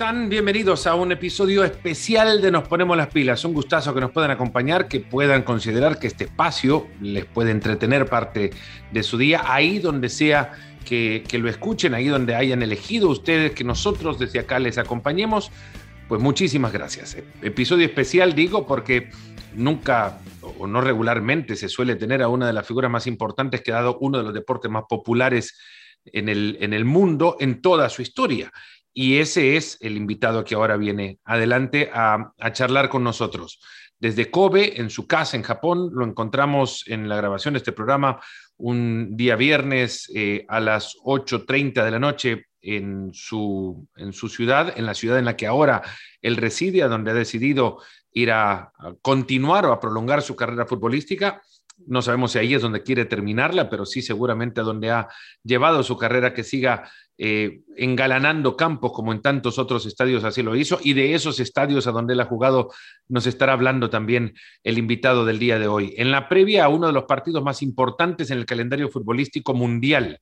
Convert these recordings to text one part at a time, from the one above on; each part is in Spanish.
Bienvenidos a un episodio especial de Nos Ponemos las Pilas. Un gustazo que nos puedan acompañar, que puedan considerar que este espacio les puede entretener parte de su día, ahí donde sea que, que lo escuchen, ahí donde hayan elegido ustedes que nosotros desde acá les acompañemos. Pues muchísimas gracias. Episodio especial digo porque nunca o no regularmente se suele tener a una de las figuras más importantes que ha dado uno de los deportes más populares en el, en el mundo en toda su historia. Y ese es el invitado que ahora viene adelante a, charlar con nosotros. Desde Kobe, en su casa en Japón, lo encontramos en la grabación de este programa un día viernes eh, a las 8.30 de la noche en su, en su ciudad, en la ciudad en la que ahora él reside, a donde ha decidido ir a, a continuar o a prolongar su carrera futbolística. No sabemos si ahí es donde quiere terminarla, pero sí seguramente a donde ha llevado su carrera que siga eh, engalanando campos como en tantos otros estadios así lo hizo, y de esos estadios a donde él ha jugado nos estará hablando también el invitado del día de hoy. En la previa a uno de los partidos más importantes en el calendario futbolístico mundial,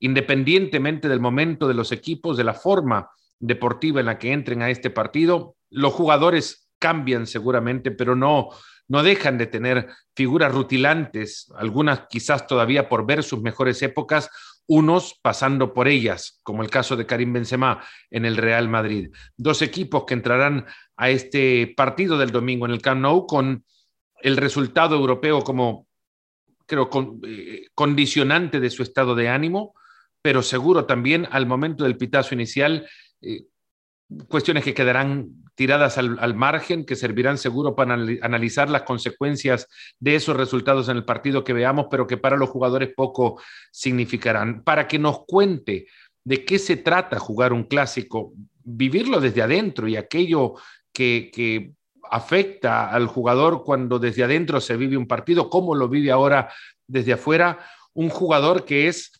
independientemente del momento de los equipos, de la forma deportiva en la que entren a este partido, los jugadores cambian seguramente, pero no, no dejan de tener figuras rutilantes, algunas quizás todavía por ver sus mejores épocas, unos pasando por ellas, como el caso de Karim Benzema en el Real Madrid. Dos equipos que entrarán a este partido del domingo en el Camp Nou con el resultado europeo como, creo, eh, condicionante de su estado de ánimo, pero seguro también al momento del pitazo inicial, eh, cuestiones que quedarán tiradas al, margen, que servirán seguro para analizar las consecuencias de esos resultados en el partido que veamos, pero que para los jugadores poco significarán. Para que nos cuente de qué se trata jugar un clásico, vivirlo desde adentro y aquello que, que afecta al jugador cuando desde adentro se vive un partido, cómo lo vive ahora desde afuera, un jugador que es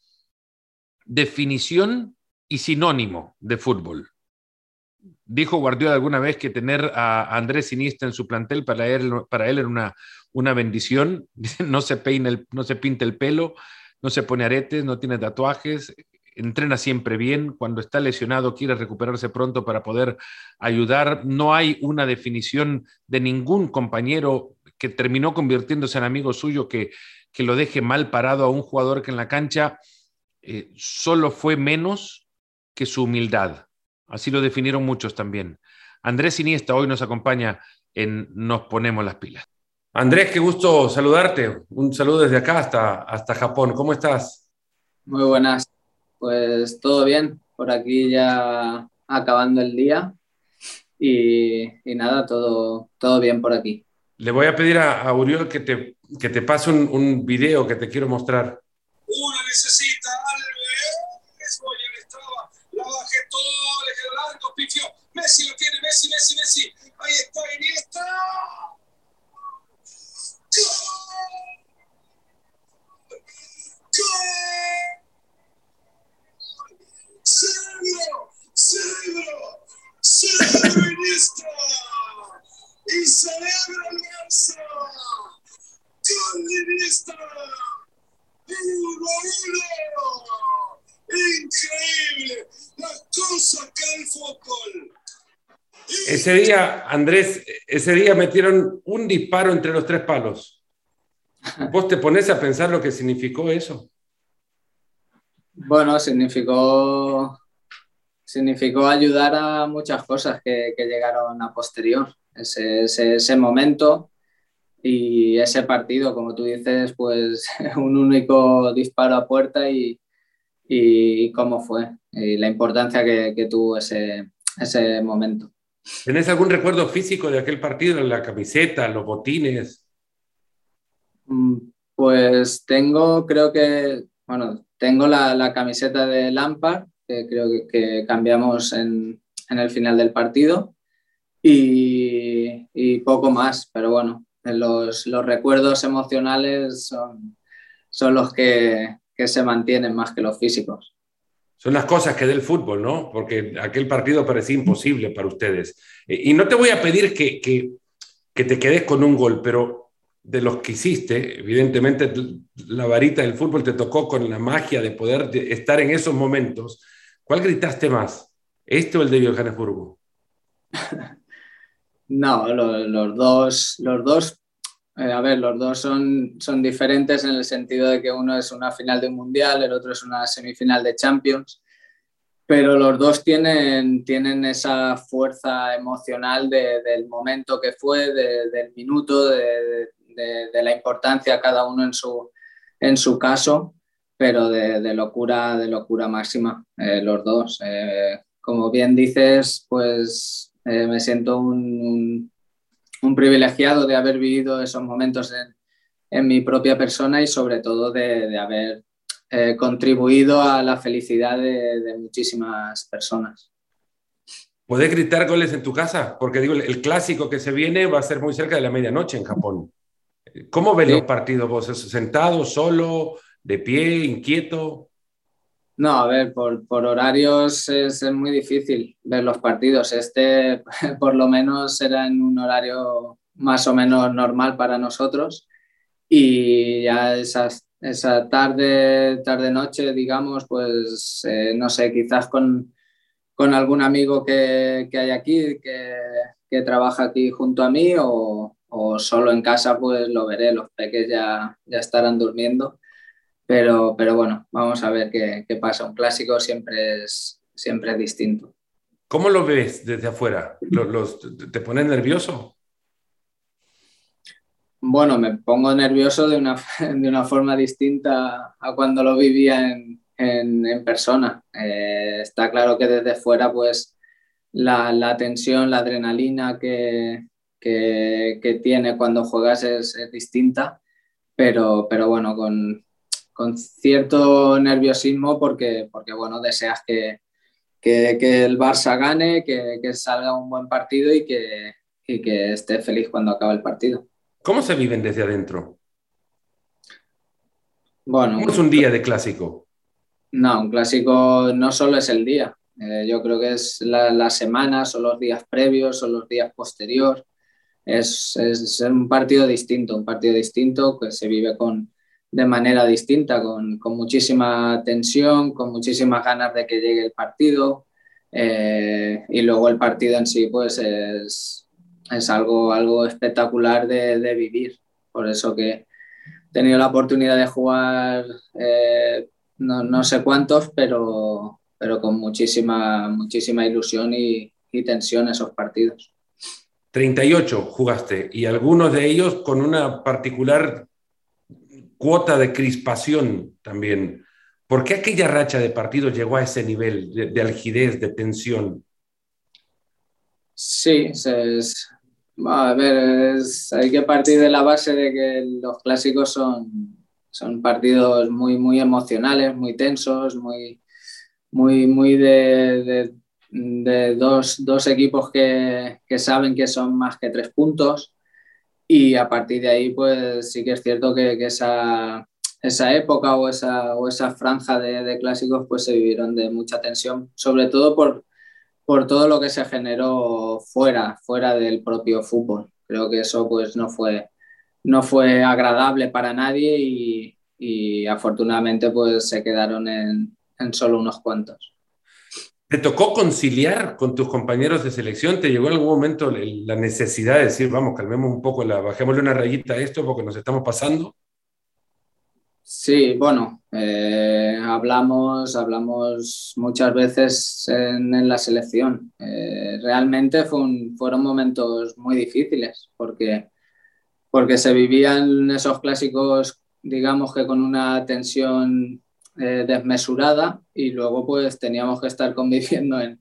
definición y sinónimo de fútbol. Dijo Guardiola alguna vez que tener a Andrés Iniesta en su plantel para él, para él era una, bendición. No se, peina no se pinta el pelo, no se pone aretes, no tiene tatuajes, entrena siempre bien. Cuando está lesionado quiere recuperarse pronto para poder ayudar. No hay una definición de ningún compañero que terminó convirtiéndose en amigo suyo que, que lo deje mal parado a un jugador que en la cancha eh, solo fue menos que su humildad Así lo definieron muchos también. Andrés Iniesta hoy nos acompaña en Nos Ponemos las Pilas. Andrés, qué gusto saludarte. Un saludo desde acá hasta, hasta Japón. ¿Cómo estás? Muy buenas. Pues todo bien. Por aquí ya acabando el día. Y, nada, todo, todo bien por aquí. Le voy a pedir a, Uriol que te, que te pase un, un video que te quiero mostrar. Uno necesita Messi Messi, Messi. Ahí está Iniesta. ¡Y. Increíble las cosas que el fútbol. Ese día, Andrés, ese día metieron un disparo entre los tres palos. ¿Vos te pones a pensar lo que significó eso? Bueno, significó, significó ayudar a muchas cosas que, que llegaron a posterior. Ese, ese, momento y ese partido, como tú dices, pues un único disparo a puerta y, cómo fue y la importancia que, tuvo ese, ese momento. ¿Tenés algún recuerdo físico de aquel partido, la camiseta, los botines? Mm, pues tengo, creo que, bueno, tengo la, camiseta de Lampard, que creo que, cambiamos en, el final del partido, y, poco más, pero bueno, los, los recuerdos emocionales son, son los que, que se mantienen más que los físicos. Son las cosas que da el fútbol, ¿no? Porque aquel partido parecía imposible para ustedes. Eh, y no te voy a pedir que, que, que te quedes con un gol, pero de los que hiciste, evidentemente la varita del fútbol te tocó con la magia de poder estar en esos momentos. ¿Cuál gritaste más? ¿Este o el de Johannesburgo? no, los dos, los dos eh, a ver, los dos son, son diferentes en el sentido de que uno es una final de un mundial, el otro es una semifinal de Champions, pero los dos tienen, tienen esa fuerza emocional del momento que fue, del minuto, de, la importancia cada uno en su, en su caso, pero de, locura, de locura máxima, eh, los dos. Eh, como bien dices, pues me siento un privilegiado de haber vivido esos momentos en, en mi propia persona y sobre todo de, de haber eh, contribuido a la felicidad de, de, muchísimas personas. ¿Puedes gritar goles en tu casa? Porque digo, el clásico que se viene va a ser muy cerca de la medianoche en Japón. ¿Cómo ven sí. los partidos vos? ¿Sentado, solo, de pie, inquieto? No, a ver, por, por horarios es, muy difícil ver los partidos. Este, por lo menos, será en un horario más o menos normal para nosotros. Y ya esas, esa tarde, tarde-noche, digamos, pues eh, no sé, quizás con, con algún amigo que, que hay aquí, que, que, trabaja aquí junto a mí, o, o, solo en casa, pues lo veré. Los peques ya, ya estarán durmiendo pero, pero bueno, vamos a ver qué, qué pasa. Un clásico siempre es, siempre es distinto. ¿Cómo lo ves desde afuera? ¿Los, los, ¿Te pone nervioso? Bueno, me pongo nervioso de una, de una forma distinta a cuando lo vivía en, en, en persona. Eh, está claro que desde fuera, pues la, la tensión, la adrenalina que, que, que tiene cuando juegas es, es distinta, pero, pero bueno, con, con cierto nerviosismo porque, porque bueno, deseas que, que, que el Barça gane, que, que, salga un buen partido y que, y que esté feliz cuando acabe el partido. ¿Cómo se viven desde adentro? Bueno, ¿Cómo es un día de clásico? No, un clásico no solo es el día. Eh, yo creo que es la, la, semana, son los días previos, son los días posteriores. Es, es, un partido distinto, un partido distinto que se vive con, de manera distinta, con, con, muchísima tensión, con muchísimas ganas de que llegue el partido. Eh, y luego el partido en sí, pues es, es algo, algo espectacular de, de, vivir. Por eso que he tenido la oportunidad de jugar eh, no, no, sé cuántos, pero, pero con muchísima, muchísima ilusión y, y tensión esos partidos. 38 jugaste y algunos de ellos con una particular cuota de crispación también. ¿Por qué aquella racha de partidos llegó a ese nivel de, de algidez, de tensión? Sí, es, a ver, hay que partir de la base de que los clásicos son, son partidos muy, muy emocionales, muy tensos, muy, muy, muy de, de, de dos, dos, equipos que, que, saben que son más que tres puntos y a partir de ahí, pues sí que es cierto que, que esa, esa, época o esa, o esa franja de, de, clásicos pues se vivieron de mucha tensión, sobre todo por, por todo lo que se generó fuera, fuera del propio fútbol. Creo que eso pues no fue, no fue agradable para nadie y, y afortunadamente pues se quedaron en, en solo unos cuantos. ¿Te tocó conciliar con tus compañeros de selección? ¿Te llegó en algún momento la necesidad de decir, vamos, calmemos un poco, bajémosle una rayita a esto porque nos estamos pasando? Sí, bueno, eh, hablamos, hablamos muchas veces en, en la selección. Eh, realmente fueron momentos muy difíciles porque, porque se vivían esos clásicos, digamos que con una tensión eh, desmesurada y luego pues teníamos que estar conviviendo en,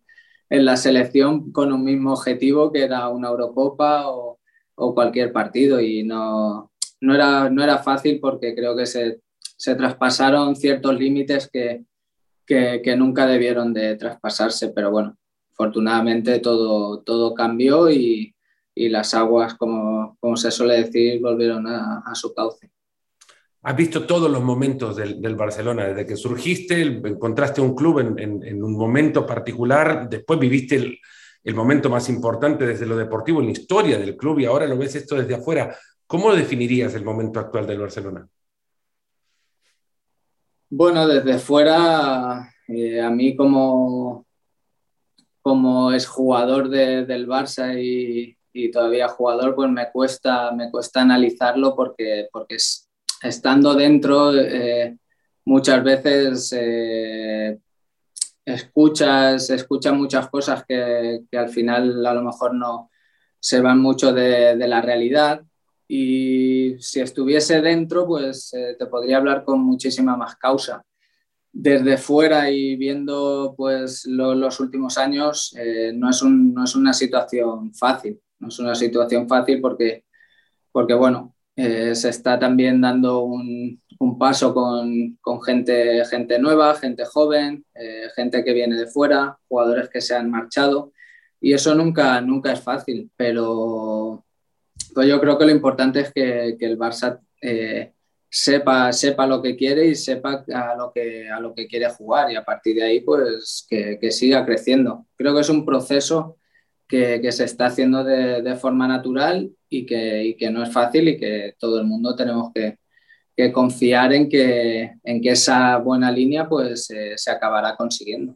en, la selección con un mismo objetivo que era una Eurocopa o, o cualquier partido. Y no, no, era, no era fácil porque creo que se, se traspasaron ciertos límites que, que, nunca debieron de traspasarse, pero bueno, afortunadamente todo, todo cambió y, y las aguas, como, como, se suele decir, volvieron a su cauce has visto todos los momentos del, Barcelona, desde que surgiste, encontraste un club en, un momento particular, después viviste el, momento más importante desde lo deportivo en la historia del club y ahora lo ves esto desde afuera. ¿Cómo definirías el momento actual del Barcelona? Bueno, desde fuera, eh, a mí como, como es jugador del Barça y, todavía jugador, pues me cuesta, me cuesta analizarlo porque, porque estando dentro eh, muchas veces eh, escuchas, escuchas muchas cosas que, al final a lo mejor no se van mucho de, la realidad. Y si estuviese dentro pues eh, te podría hablar con muchísima más causa. Desde fuera y viendo pues los últimos años no, es no, es una situación fácil, no es una situación fácil porque, porque bueno, eh, se está también dando un, un paso con, con, gente, gente nueva, gente joven, eh, gente que viene de fuera, jugadores que se han marchado y eso nunca, nunca es fácil, pero yo creo que lo importante es que, que el Barça sepa, sepa lo que quiere y sepa a lo que, a lo que quiere jugar y a partir de ahí pues que, que siga creciendo. Creo que es un proceso que, se está haciendo de, forma natural y que, no es fácil y que todo el mundo tenemos que, que confiar en que, en que esa buena línea pues eh, se acabará consiguiendo.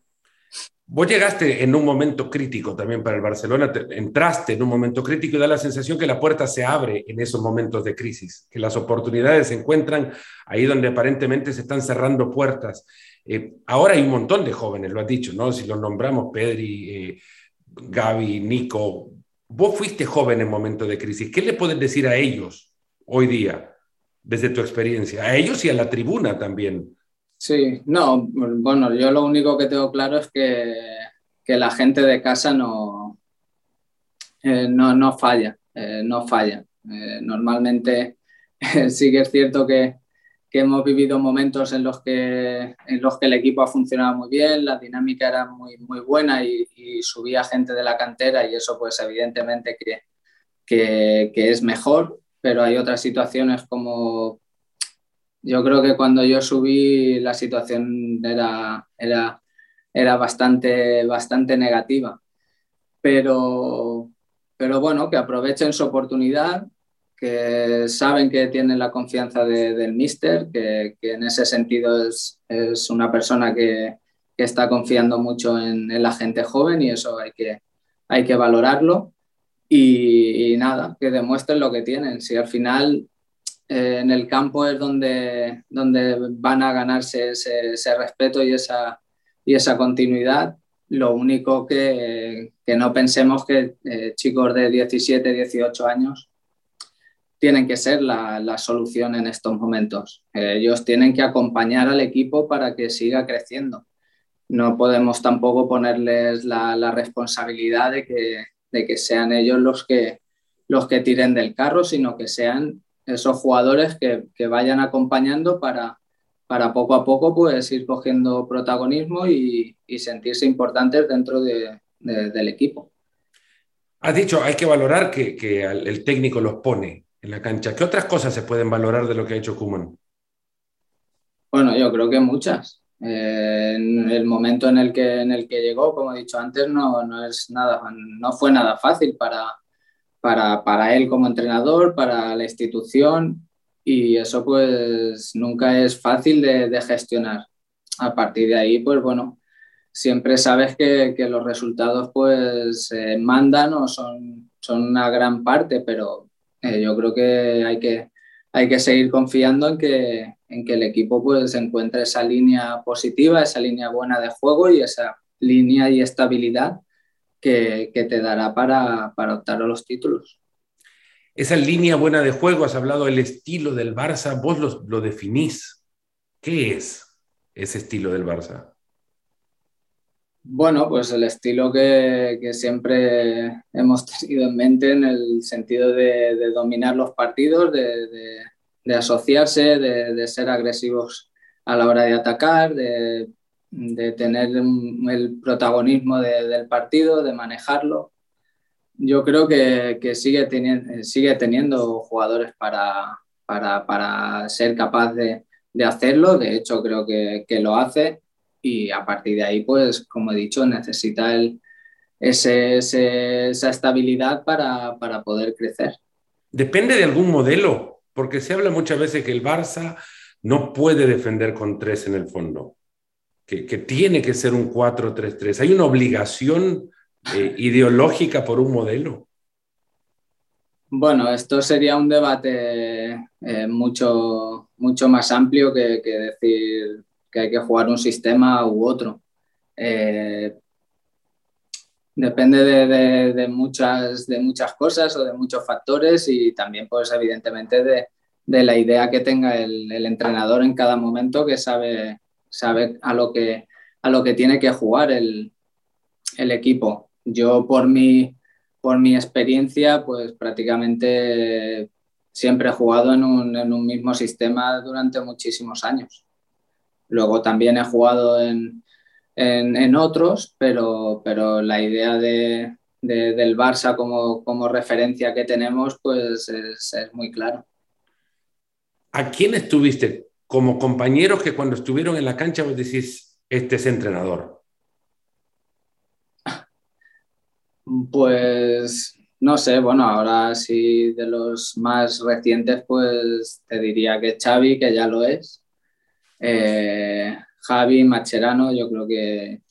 Vos llegaste en un momento crítico también para el Barcelona, entraste en un momento crítico y da la sensación que la puerta se abre en esos momentos de crisis, que las oportunidades se encuentran ahí donde aparentemente se están cerrando puertas. Eh, ahora hay un montón de jóvenes, lo has dicho, ¿no? Si los nombramos, Pedri, eh, Gaby, Nico, vos fuiste joven en momentos de crisis. ¿Qué le puedes decir a ellos hoy día, desde tu experiencia? A ellos y a la tribuna también. Sí, no, bueno, yo lo único que tengo claro es que, la gente de casa no, eh, no, falla, eh, no falla. Eh, normalmente sí que es cierto que, hemos vivido momentos en los, que, en los que el equipo ha funcionado muy bien, la dinámica era muy, muy buena y, subía gente de la cantera y eso pues evidentemente que, que es mejor, pero hay otras situaciones como yo creo que cuando yo subí la situación era, era, era bastante, bastante negativa. Pero, pero bueno, que aprovechen su oportunidad, que saben que tienen la confianza del míster, que, que, en ese sentido es, es una persona que, que, está confiando mucho en, la gente joven y eso hay que, hay que valorarlo. Y, y, nada, que demuestren lo que tienen. Si al final eh, en el campo es donde, donde van a ganarse ese, respeto y esa, y esa continuidad. Lo único que, que no pensemos que eh, chicos de 17, 18 años tienen que ser la, la solución en estos momentos. ellos tienen que acompañar al equipo para que siga creciendo. No podemos tampoco ponerles la, la responsabilidad de que, de que sean ellos los que, los que tiren del carro, sino que sean esos jugadores que, que vayan acompañando para, para poco a poco pues ir cogiendo protagonismo y, y sentirse importantes dentro de, del equipo. Has dicho, hay que valorar que, que, el técnico los pone en la cancha. ¿Qué otras cosas se pueden valorar de lo que ha hecho Kuman? Bueno, yo creo que muchas. Eh, en el momento en el, que, en el que llegó, como he dicho antes, no, no, es nada, no fue nada fácil para, para, para él como entrenador, para la institución y eso pues nunca es fácil de, gestionar. A partir de ahí, pues bueno, siempre sabes que, que los resultados pues eh, mandan o son, son una gran parte, pero eh, yo creo que hay que, hay que seguir confiando en que, en que el equipo pues encuentre esa línea positiva, esa línea buena de juego y esa línea y estabilidad que, te dará para, para, optar a los títulos. Esa línea buena de juego, has hablado del estilo del Barça, vos lo definís. ¿Qué es ese estilo del Barça? Bueno, pues el estilo que, siempre hemos tenido en mente en el sentido de, dominar los partidos, de, asociarse, de, ser agresivos a la hora de atacar, de tener el protagonismo del partido, de manejarlo. Yo creo que, sigue, teniendo, jugadores para, ser capaz de, hacerlo. De hecho, creo que, lo hace y a partir de ahí, pues, como he dicho, necesita el, ese, ese, esa estabilidad para, para poder crecer. Depende de algún modelo, porque se habla muchas veces que el Barça no puede defender con tres en el fondo que, tiene que ser un 4-3-3. ¿Hay una obligación eh, ideológica por un modelo? Bueno, esto sería un debate eh, mucho, mucho más amplio que, decir que hay que jugar un sistema u otro. Eh, depende de, muchas, de muchas cosas o de muchos factores y también, pues, evidentemente, de, la idea que tenga el, entrenador en cada momento que sabe, sabe a, lo que, a lo que tiene que jugar el, el equipo. Yo, por mi por mi experiencia, pues prácticamente siempre he jugado en un, mismo sistema durante muchísimos años. Luego también he jugado en, otros, pero, pero la idea de, del Barça como, referencia que tenemos, pues es, es muy claro. ¿A quién estuviste como compañeros que cuando estuvieron en la cancha vos decís, este es entrenador? Pues no sé, bueno, ahora sí de los más recientes, pues te diría que Xavi, que ya lo es. Eh, Javi, Macherano, yo creo que,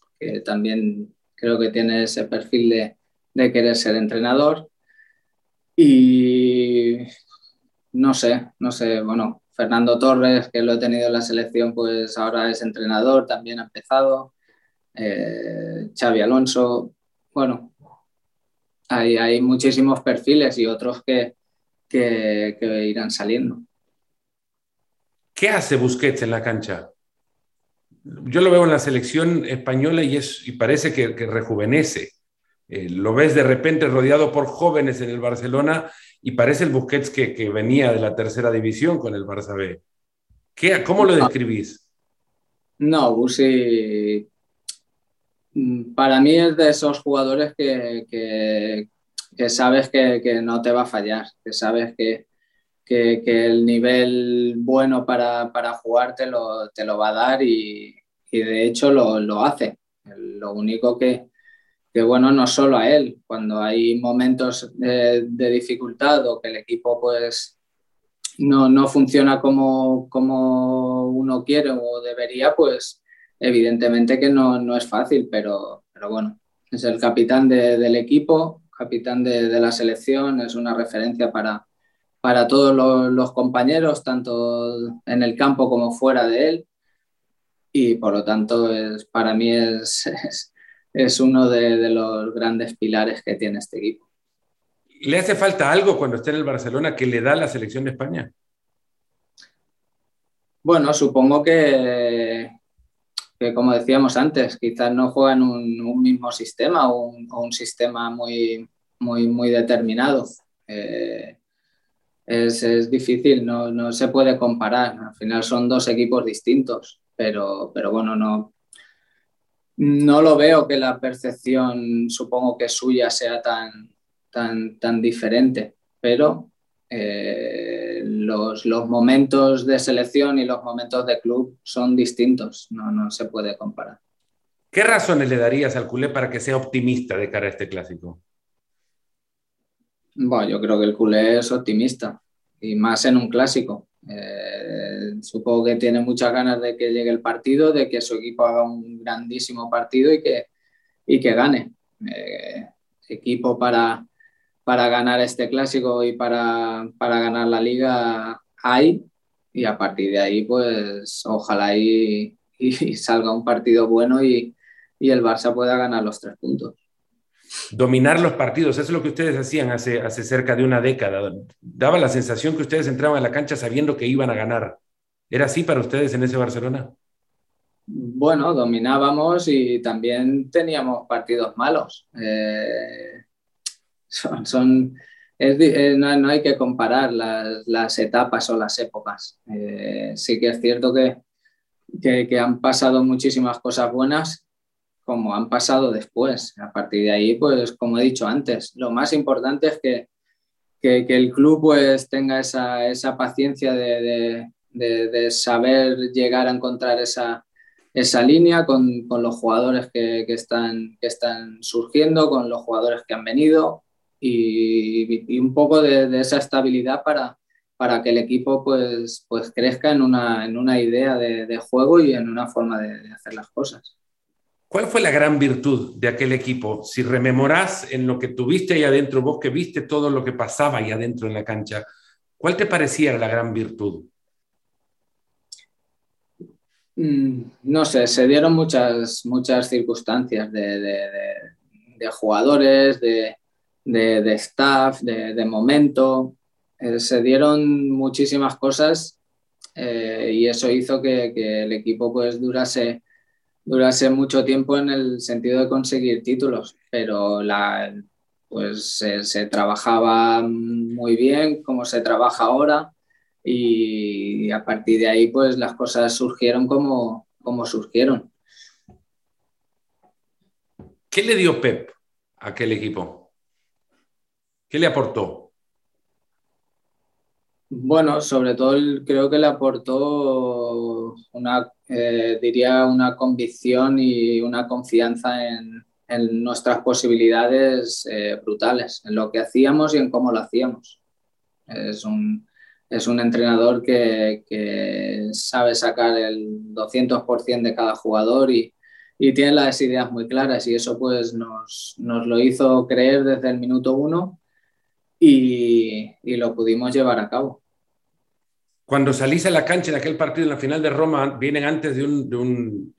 también creo que tiene ese perfil de, querer ser entrenador. Y no sé, no sé, bueno, Fernando Torres, que lo he tenido en la selección, pues ahora es entrenador, también ha empezado. Eh, Xavi Alonso, bueno, hay, muchísimos perfiles y otros que, irán saliendo. ¿Qué hace Busquets en la cancha? Yo lo veo en la selección española y, es, y parece que, rejuvenece. Eh, lo ves de repente rodeado por jóvenes en el Barcelona y parece el Busquets que, venía de la tercera división con el Barça B. ¿Qué, ¿Cómo lo describís? No, Busi Mm, para mí es de esos jugadores que, que, sabes que, no te va a fallar, que sabes que, el nivel bueno para, para jugar te lo, te lo, va a dar y, y de hecho lo, lo, hace. Lo único que, bueno, no solo a él, cuando hay momentos de, de dificultad o que el equipo pues no, no funciona como, como uno quiere o debería, pues evidentemente que no, no es fácil, pero, pero, bueno, es el capitán del equipo, capitán de, de, la selección, es una referencia para, para todos los, compañeros, tanto en el campo como fuera de él. Y por lo tanto, es, para mí es, es, uno de, de los grandes pilares que tiene este equipo. ¿Le hace falta algo cuando esté en el Barcelona que le da la selección de España? Bueno, supongo que, que como decíamos antes, quizás no juegan un, un mismo sistema o un, sistema muy, muy, muy determinado. Eh, es, difícil, no, no, se puede comparar. Al final son dos equipos distintos, pero, pero bueno, no, no lo veo que la percepción, supongo que suya, sea tan, tan, tan diferente, pero eh, los, momentos de selección y los momentos de club son distintos, no, no se puede comparar. ¿Qué razones le darías al culé para que sea optimista de cara a este clásico? Bueno, yo creo que el culé es optimista y más en un clásico. Eh, supongo que tiene muchas ganas de que llegue el partido, de que su equipo haga un grandísimo partido y que, y que gane. Eh, equipo para, para ganar este clásico y para, ganar la liga hay y a partir de ahí pues ojalá y, salga un partido bueno y, el Barça pueda ganar los tres puntos. Dominar los partidos, eso es lo que ustedes hacían hace, hace cerca de una década. Daba la sensación que ustedes entraban a la cancha sabiendo que iban a ganar. ¿Era así para ustedes en ese Barcelona? Bueno, dominábamos y también teníamos partidos malos. Eh, son, eh, no, hay que comparar las, etapas o las épocas. Eh, sí que es cierto que, que, han pasado muchísimas cosas buenas como han pasado después. A partir de ahí, pues como he dicho antes, lo más importante es que, que, el club pues tenga esa, esa paciencia de, de, de, saber llegar a encontrar esa, esa línea con, con los jugadores que, que, están, están surgiendo, con los jugadores que han venido, y, un poco de, esa estabilidad para, para que el equipo pues, pues crezca en una, en una idea de, juego y en una forma de, hacer las cosas. ¿Cuál fue la gran virtud de aquel equipo? Si rememorás en lo que tuviste ahí adentro, vos que viste todo lo que pasaba ahí adentro en la cancha, ¿cuál te parecía la gran virtud? Mm, no sé, se dieron muchas, muchas circunstancias de, jugadores, de, staff, de, momento. Eh, se dieron muchísimas cosas eh, y eso hizo que, que, el equipo pues durase durase mucho tiempo en el sentido de conseguir títulos, pero la, pues se, trabajaba muy bien como se trabaja ahora y a partir de ahí pues las cosas surgieron como, como surgieron. ¿Qué le dio Pep a aquel equipo? ¿Qué le aportó? Bueno, sobre todo creo que le aportó una eh, diría, una convicción y una confianza en, nuestras posibilidades eh, brutales, en lo que hacíamos y en cómo lo hacíamos. Es un, es un entrenador que, sabe sacar el 200% de cada jugador y, tiene las ideas muy claras y eso pues nos, nos lo hizo creer desde el minuto uno y lo pudimos llevar a cabo cuando salís a la cancha en aquel partido en la final de Roma, vienen antes de un, de un,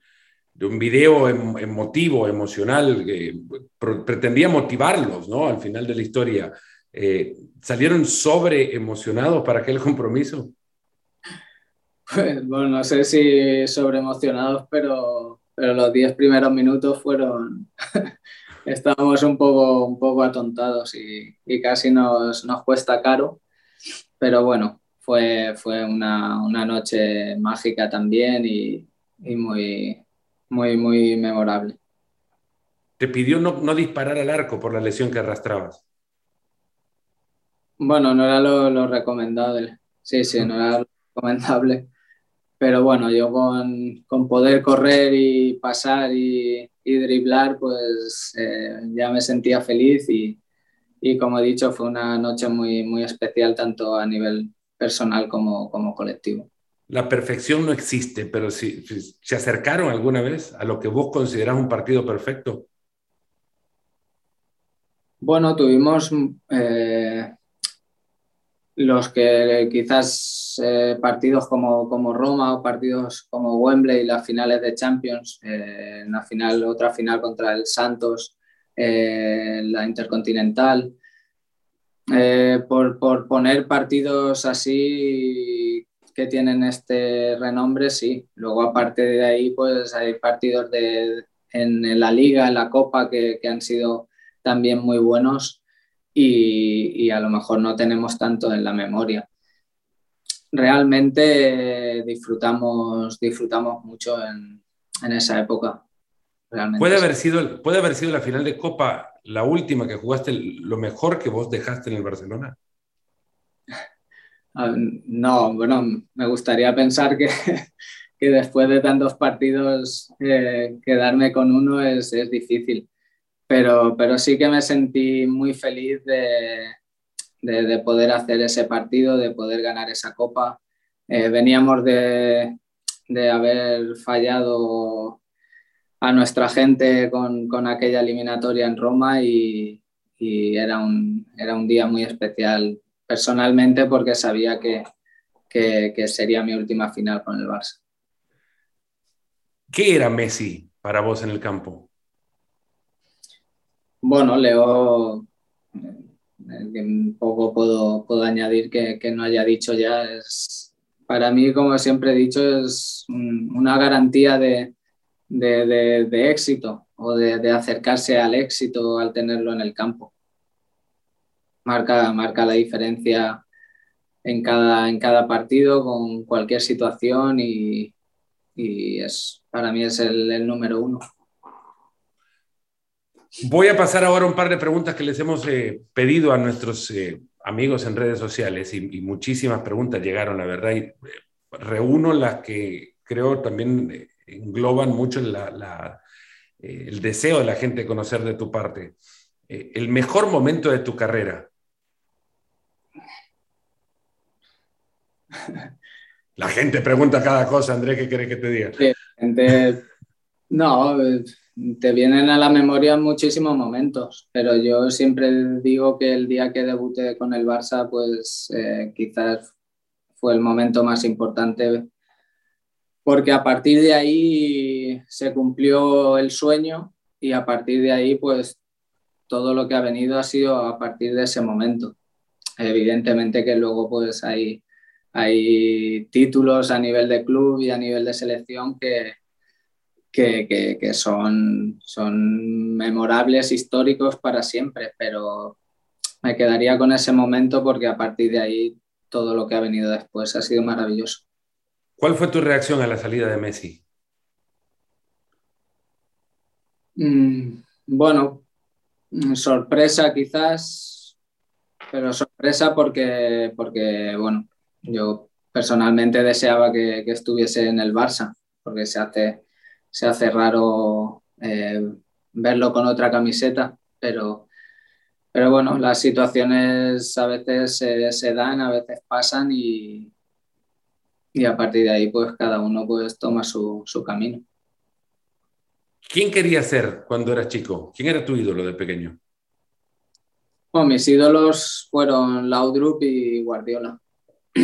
de un video em, emotivo, emocional, que pretendía motivarlos ¿no? al final de la historia. Eh, ¿Salieron sobre emocionados para aquel compromiso? Bueno, no sé si sobre emocionados, pero, pero los diez primeros minutos fueron. Estábamos un poco, un poco atontados y, y casi nos, nos cuesta caro. Pero bueno, fue, fue una, una noche mágica también y, y, muy, muy, muy memorable. ¿Te pidió no, no, disparar al arco por la lesión que arrastrabas? Bueno, no era lo, lo recomendable. Sí, sí, no era lo recomendable. Pero bueno, yo con, con poder correr y pasar y, y driblar, pues eh, ya me sentía feliz y, y, como he dicho, fue una noche muy, muy especial tanto a nivel personal como, como colectivo. La perfección no existe, pero si, se acercaron alguna vez a lo que vos considerás un partido perfecto. Bueno, tuvimos eh, los que quizás eh, partidos como, como, Roma o partidos como Wembley, las finales de Champions, eh, la final, otra final contra el Santos, la Intercontinental, eh, por, por, poner partidos así que tienen este renombre, sí. Luego, aparte de ahí, pues hay partidos de, en, la liga, en la copa, que, que han sido también muy buenos y, y, a lo mejor no tenemos tanto en la memoria. Realmente disfrutamos, disfrutamos mucho en, en esa época. Puede haber, sido, puede haber sido la final de Copa la última que jugaste, lo mejor que vos dejaste en el Barcelona. Ah, no, bueno, me gustaría pensar que, que después de tantos partidos eh, quedarme con uno es, es, difícil, pero, pero sí que me sentí muy feliz de, de, de poder hacer ese partido, de poder ganar esa copa. Eh, veníamos de, de haber fallado a nuestra gente con, con aquella eliminatoria en Roma y, y, era, un, era un día muy especial personalmente porque sabía que, que, que sería mi última final con el Barça. ¿Qué era Messi para vos en el campo? Bueno, Leo, eh, un poco puedo, puedo añadir que, que, no haya dicho ya, es, para mí, como siempre he dicho, es una garantía de, de, de, éxito o de, de, acercarse al éxito al tenerlo en el campo. Marca, marca la diferencia en cada, en cada partido con cualquier situación y, y es, para mí es el, el, número uno. Voy a pasar ahora un par de preguntas que les hemos eh, pedido a nuestros eh, amigos en redes sociales y, y, muchísimas preguntas llegaron, la verdad, y eh, reúno las que creo también eh, engloban mucho la, la, eh, el deseo de la gente de conocer de tu parte. Eh, el mejor momento de tu carrera. La gente pregunta cada cosa, Andrés, ¿qué querés que te diga? Gente, no, te vienen a la memoria muchísimos momentos, pero yo siempre digo que el día que debuté con el Barça, pues eh, quizás fue el momento más importante, porque a partir de ahí se cumplió el sueño y a partir de ahí, pues todo lo que ha venido ha sido a partir de ese momento. Evidentemente que luego pues hay, hay títulos a nivel de club y a nivel de selección que, que, son, son memorables, históricos para siempre, pero me quedaría con ese momento porque a partir de ahí todo lo que ha venido después ha sido maravilloso. ¿Cuál fue tu reacción a la salida de Messi? Mm, bueno, sorpresa quizás, pero sorpresa porque, porque bueno, yo personalmente deseaba que, estuviese en el Barça, porque se hace se hace raro eh, verlo con otra camiseta, pero, pero bueno, las situaciones a veces se, dan, a veces pasan y, y, a partir de ahí pues cada uno pues toma su, camino. ¿Quién quería ser cuando eras chico? ¿Quién era tu ídolo de pequeño? Bueno, mis ídolos fueron Laudrup y Guardiola.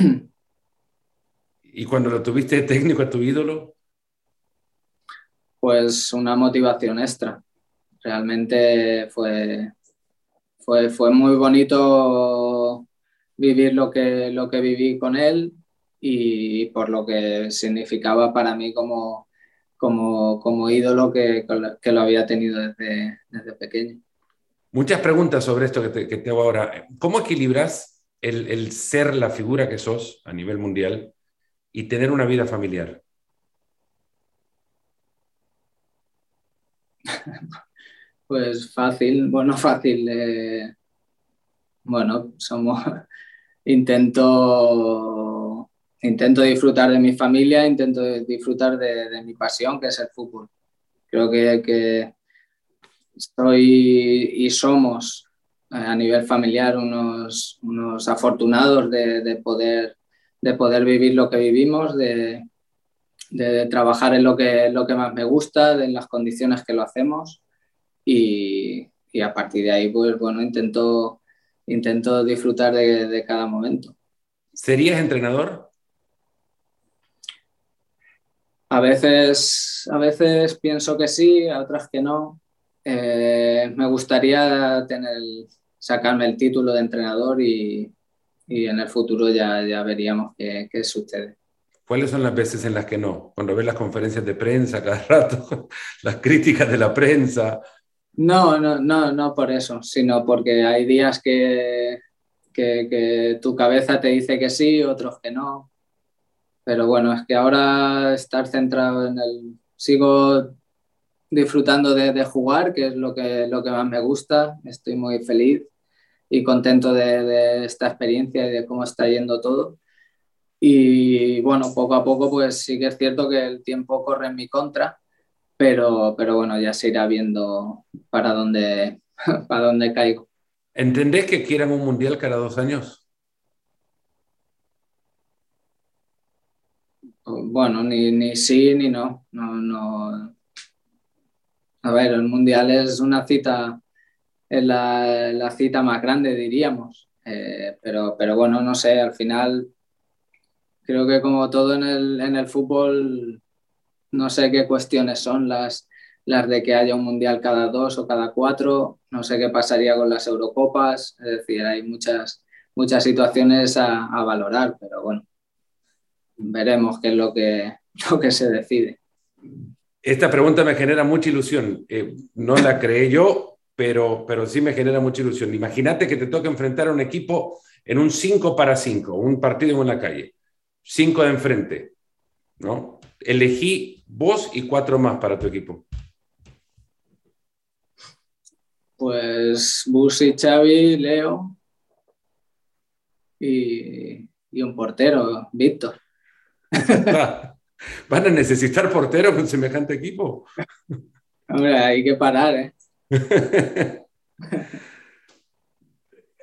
¿Y cuando lo tuviste técnico a tu ídolo? pues una motivación extra. Realmente fue, fue, fue muy bonito vivir lo que, lo que viví con él y por lo que significaba para mí como, como, como ídolo que, que, lo había tenido desde, desde pequeño. Muchas preguntas sobre esto que te, que te hago ahora. ¿Cómo equilibras el, el ser la figura que sos a nivel mundial y tener una vida familiar? Pues fácil, bueno, fácil. Eh, bueno, somos. intento, intento disfrutar de mi familia, intento disfrutar de, mi pasión, que es el fútbol. Creo que, que estoy y somos eh, a nivel familiar unos, unos afortunados de, poder, de poder vivir lo que vivimos, de, de trabajar en lo que, lo que más me gusta, en las condiciones que lo hacemos y, a partir de ahí, pues bueno, intento, intento disfrutar de, cada momento. ¿Serías entrenador? A veces, a veces pienso que sí, a otras que no. Eh, me gustaría tener, sacarme el título de entrenador y, en el futuro ya, ya veríamos qué, qué sucede. ¿Cuáles son las veces en las que no? Cuando ves las conferencias de prensa cada rato, las críticas de la prensa. No, no, no, no por eso, sino porque hay días que, que, tu cabeza te dice que sí, otros que no. Pero bueno, es que ahora estar centrado en el... Sigo disfrutando de, jugar, que es lo que, lo que más me gusta. Estoy muy feliz y contento de, esta experiencia y de cómo está yendo todo y bueno, poco a poco, pues sí que es cierto que el tiempo corre en mi contra, pero, pero bueno, ya se irá viendo para dónde, para dónde caigo. ¿Entendés que quieran un mundial cada dos años? Bueno, ni, ni sí ni no. no, no. A ver, el mundial es una cita, es la, la cita más grande, diríamos. Eh, pero, pero bueno, no sé, al final creo que como todo en el, en el fútbol, no sé qué cuestiones son las, las de que haya un mundial cada dos o cada cuatro, no sé qué pasaría con las Eurocopas, es decir, hay muchas, muchas situaciones a, a valorar, pero bueno, veremos qué es lo que, lo que se decide. Esta pregunta me genera mucha ilusión. Eh, no la creé yo, pero, pero sí me genera mucha ilusión. Imagínate que te toca enfrentar a un equipo en un 5 para 5, un partido en la calle cinco de enfrente, ¿no? Elegí vos y cuatro más para tu equipo. Pues Busi, Xavi, Leo y, un portero, Víctor. ¿Van a necesitar portero con semejante equipo? Hombre, hay que parar, ¿eh?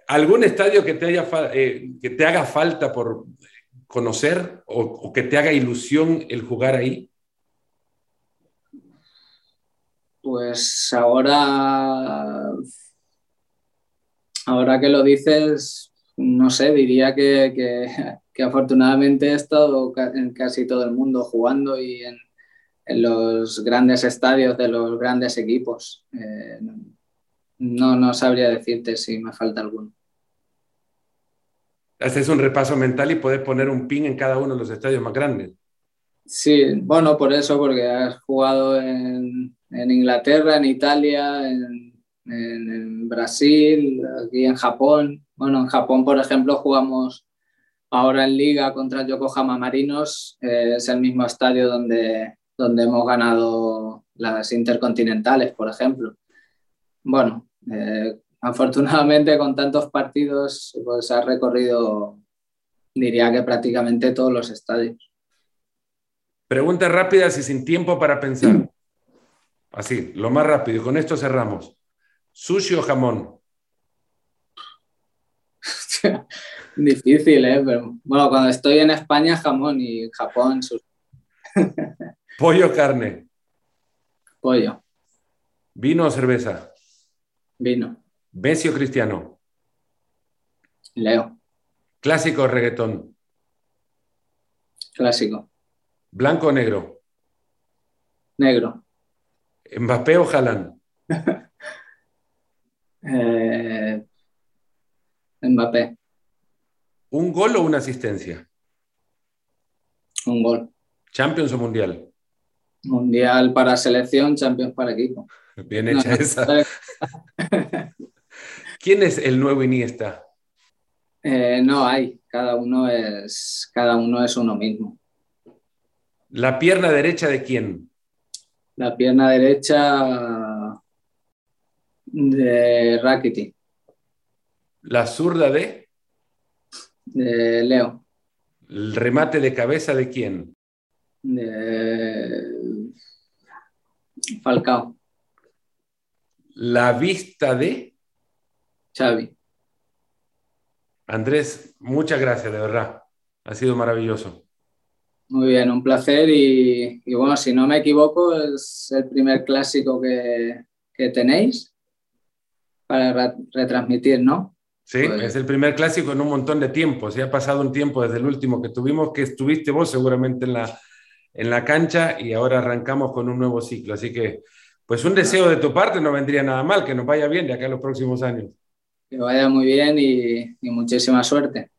¿Algún estadio que te, haya, eh, que te haga falta por conocer o, que te haga ilusión el jugar ahí? Pues ahora, ahora que lo dices, no sé, diría que, que, afortunadamente he estado en casi todo el mundo jugando y en, en los grandes estadios de los grandes equipos. Eh, no, no sabría decirte si me falta alguno. Haces un repaso mental y puedes poner un pin en cada uno de los estadios más grandes. Sí, bueno, por eso, porque has jugado en, en Inglaterra, en Italia, en, en, Brasil, aquí en Japón. Bueno, en Japón, por ejemplo, jugamos ahora en Liga contra Yokohama Marinos. Eh, es el mismo estadio donde, donde hemos ganado las intercontinentales, por ejemplo. Bueno, eh, afortunadamente con tantos partidos, pues ha recorrido, diría que prácticamente todos los estadios. Preguntas rápidas y sin tiempo para pensar. Así, lo más rápido. Con esto cerramos. ¿Sushi o jamón? Difícil, ¿eh? Pero, bueno, cuando estoy en España, jamón y Japón, sushi. ¿Pollo o carne? Pollo. ¿Vino o cerveza? Vino. ¿Messi o Cristiano? Leo. ¿Clásico o reggaetón? Clásico. ¿Blanco o negro? Negro. ¿Mbappé o Haaland? eh, Mbappé. ¿Un gol o una asistencia? Un gol. ¿Champions o Mundial? Mundial para selección, Champions para equipo. Bien hecha esa. ¿Quién es el nuevo Iniesta? Eh, no hay, cada uno es cada uno es uno mismo. ¿La pierna derecha de quién? La pierna derecha de Rakiti. ¿La zurda de? De Leo. ¿El remate de cabeza de quién? De Falcao. ¿La vista de? Xavi. Andrés, muchas gracias, de verdad. Ha sido maravilloso. Muy bien, un placer y, y bueno, si no me equivoco, es el primer clásico que, que tenéis para retransmitir, ¿no? Sí, es el primer clásico en un montón de tiempo. Se ha pasado un tiempo desde el último que tuvimos, que estuviste vos seguramente en la, en la cancha y ahora arrancamos con un nuevo ciclo. Así que, pues un deseo de tu parte no vendría nada mal, que nos vaya bien de acá a los próximos años. Que vaya muy bien y, y muchísima suerte.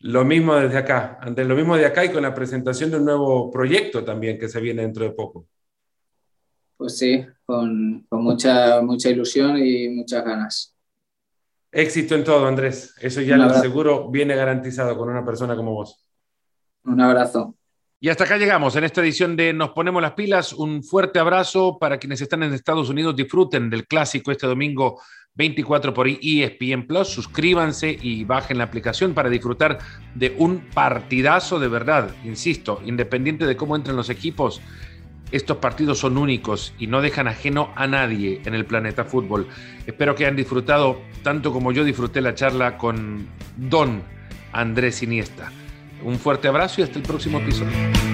Lo mismo desde acá, ante lo mismo de acá y con la presentación de un nuevo proyecto también que se viene dentro de poco. Pues sí, con, con mucha, mucha ilusión y muchas ganas. Éxito en todo, Andrés. Eso ya lo seguro viene garantizado con una persona como vos. Un abrazo. Y hasta acá llegamos en esta edición de Nos Ponemos las Pilas. Un fuerte abrazo para quienes están en Estados Unidos. Disfruten del clásico este domingo 24 por ESPN Plus. Suscríbanse y bajen la aplicación para disfrutar de un partidazo de verdad. Insisto, independiente de cómo entren los equipos, estos partidos son únicos y no dejan ajeno a nadie en el planeta fútbol. Espero que hayan disfrutado tanto como yo disfruté la charla con Don Andrés Iniesta. Un fuerte abrazo y hasta el próximo episodio.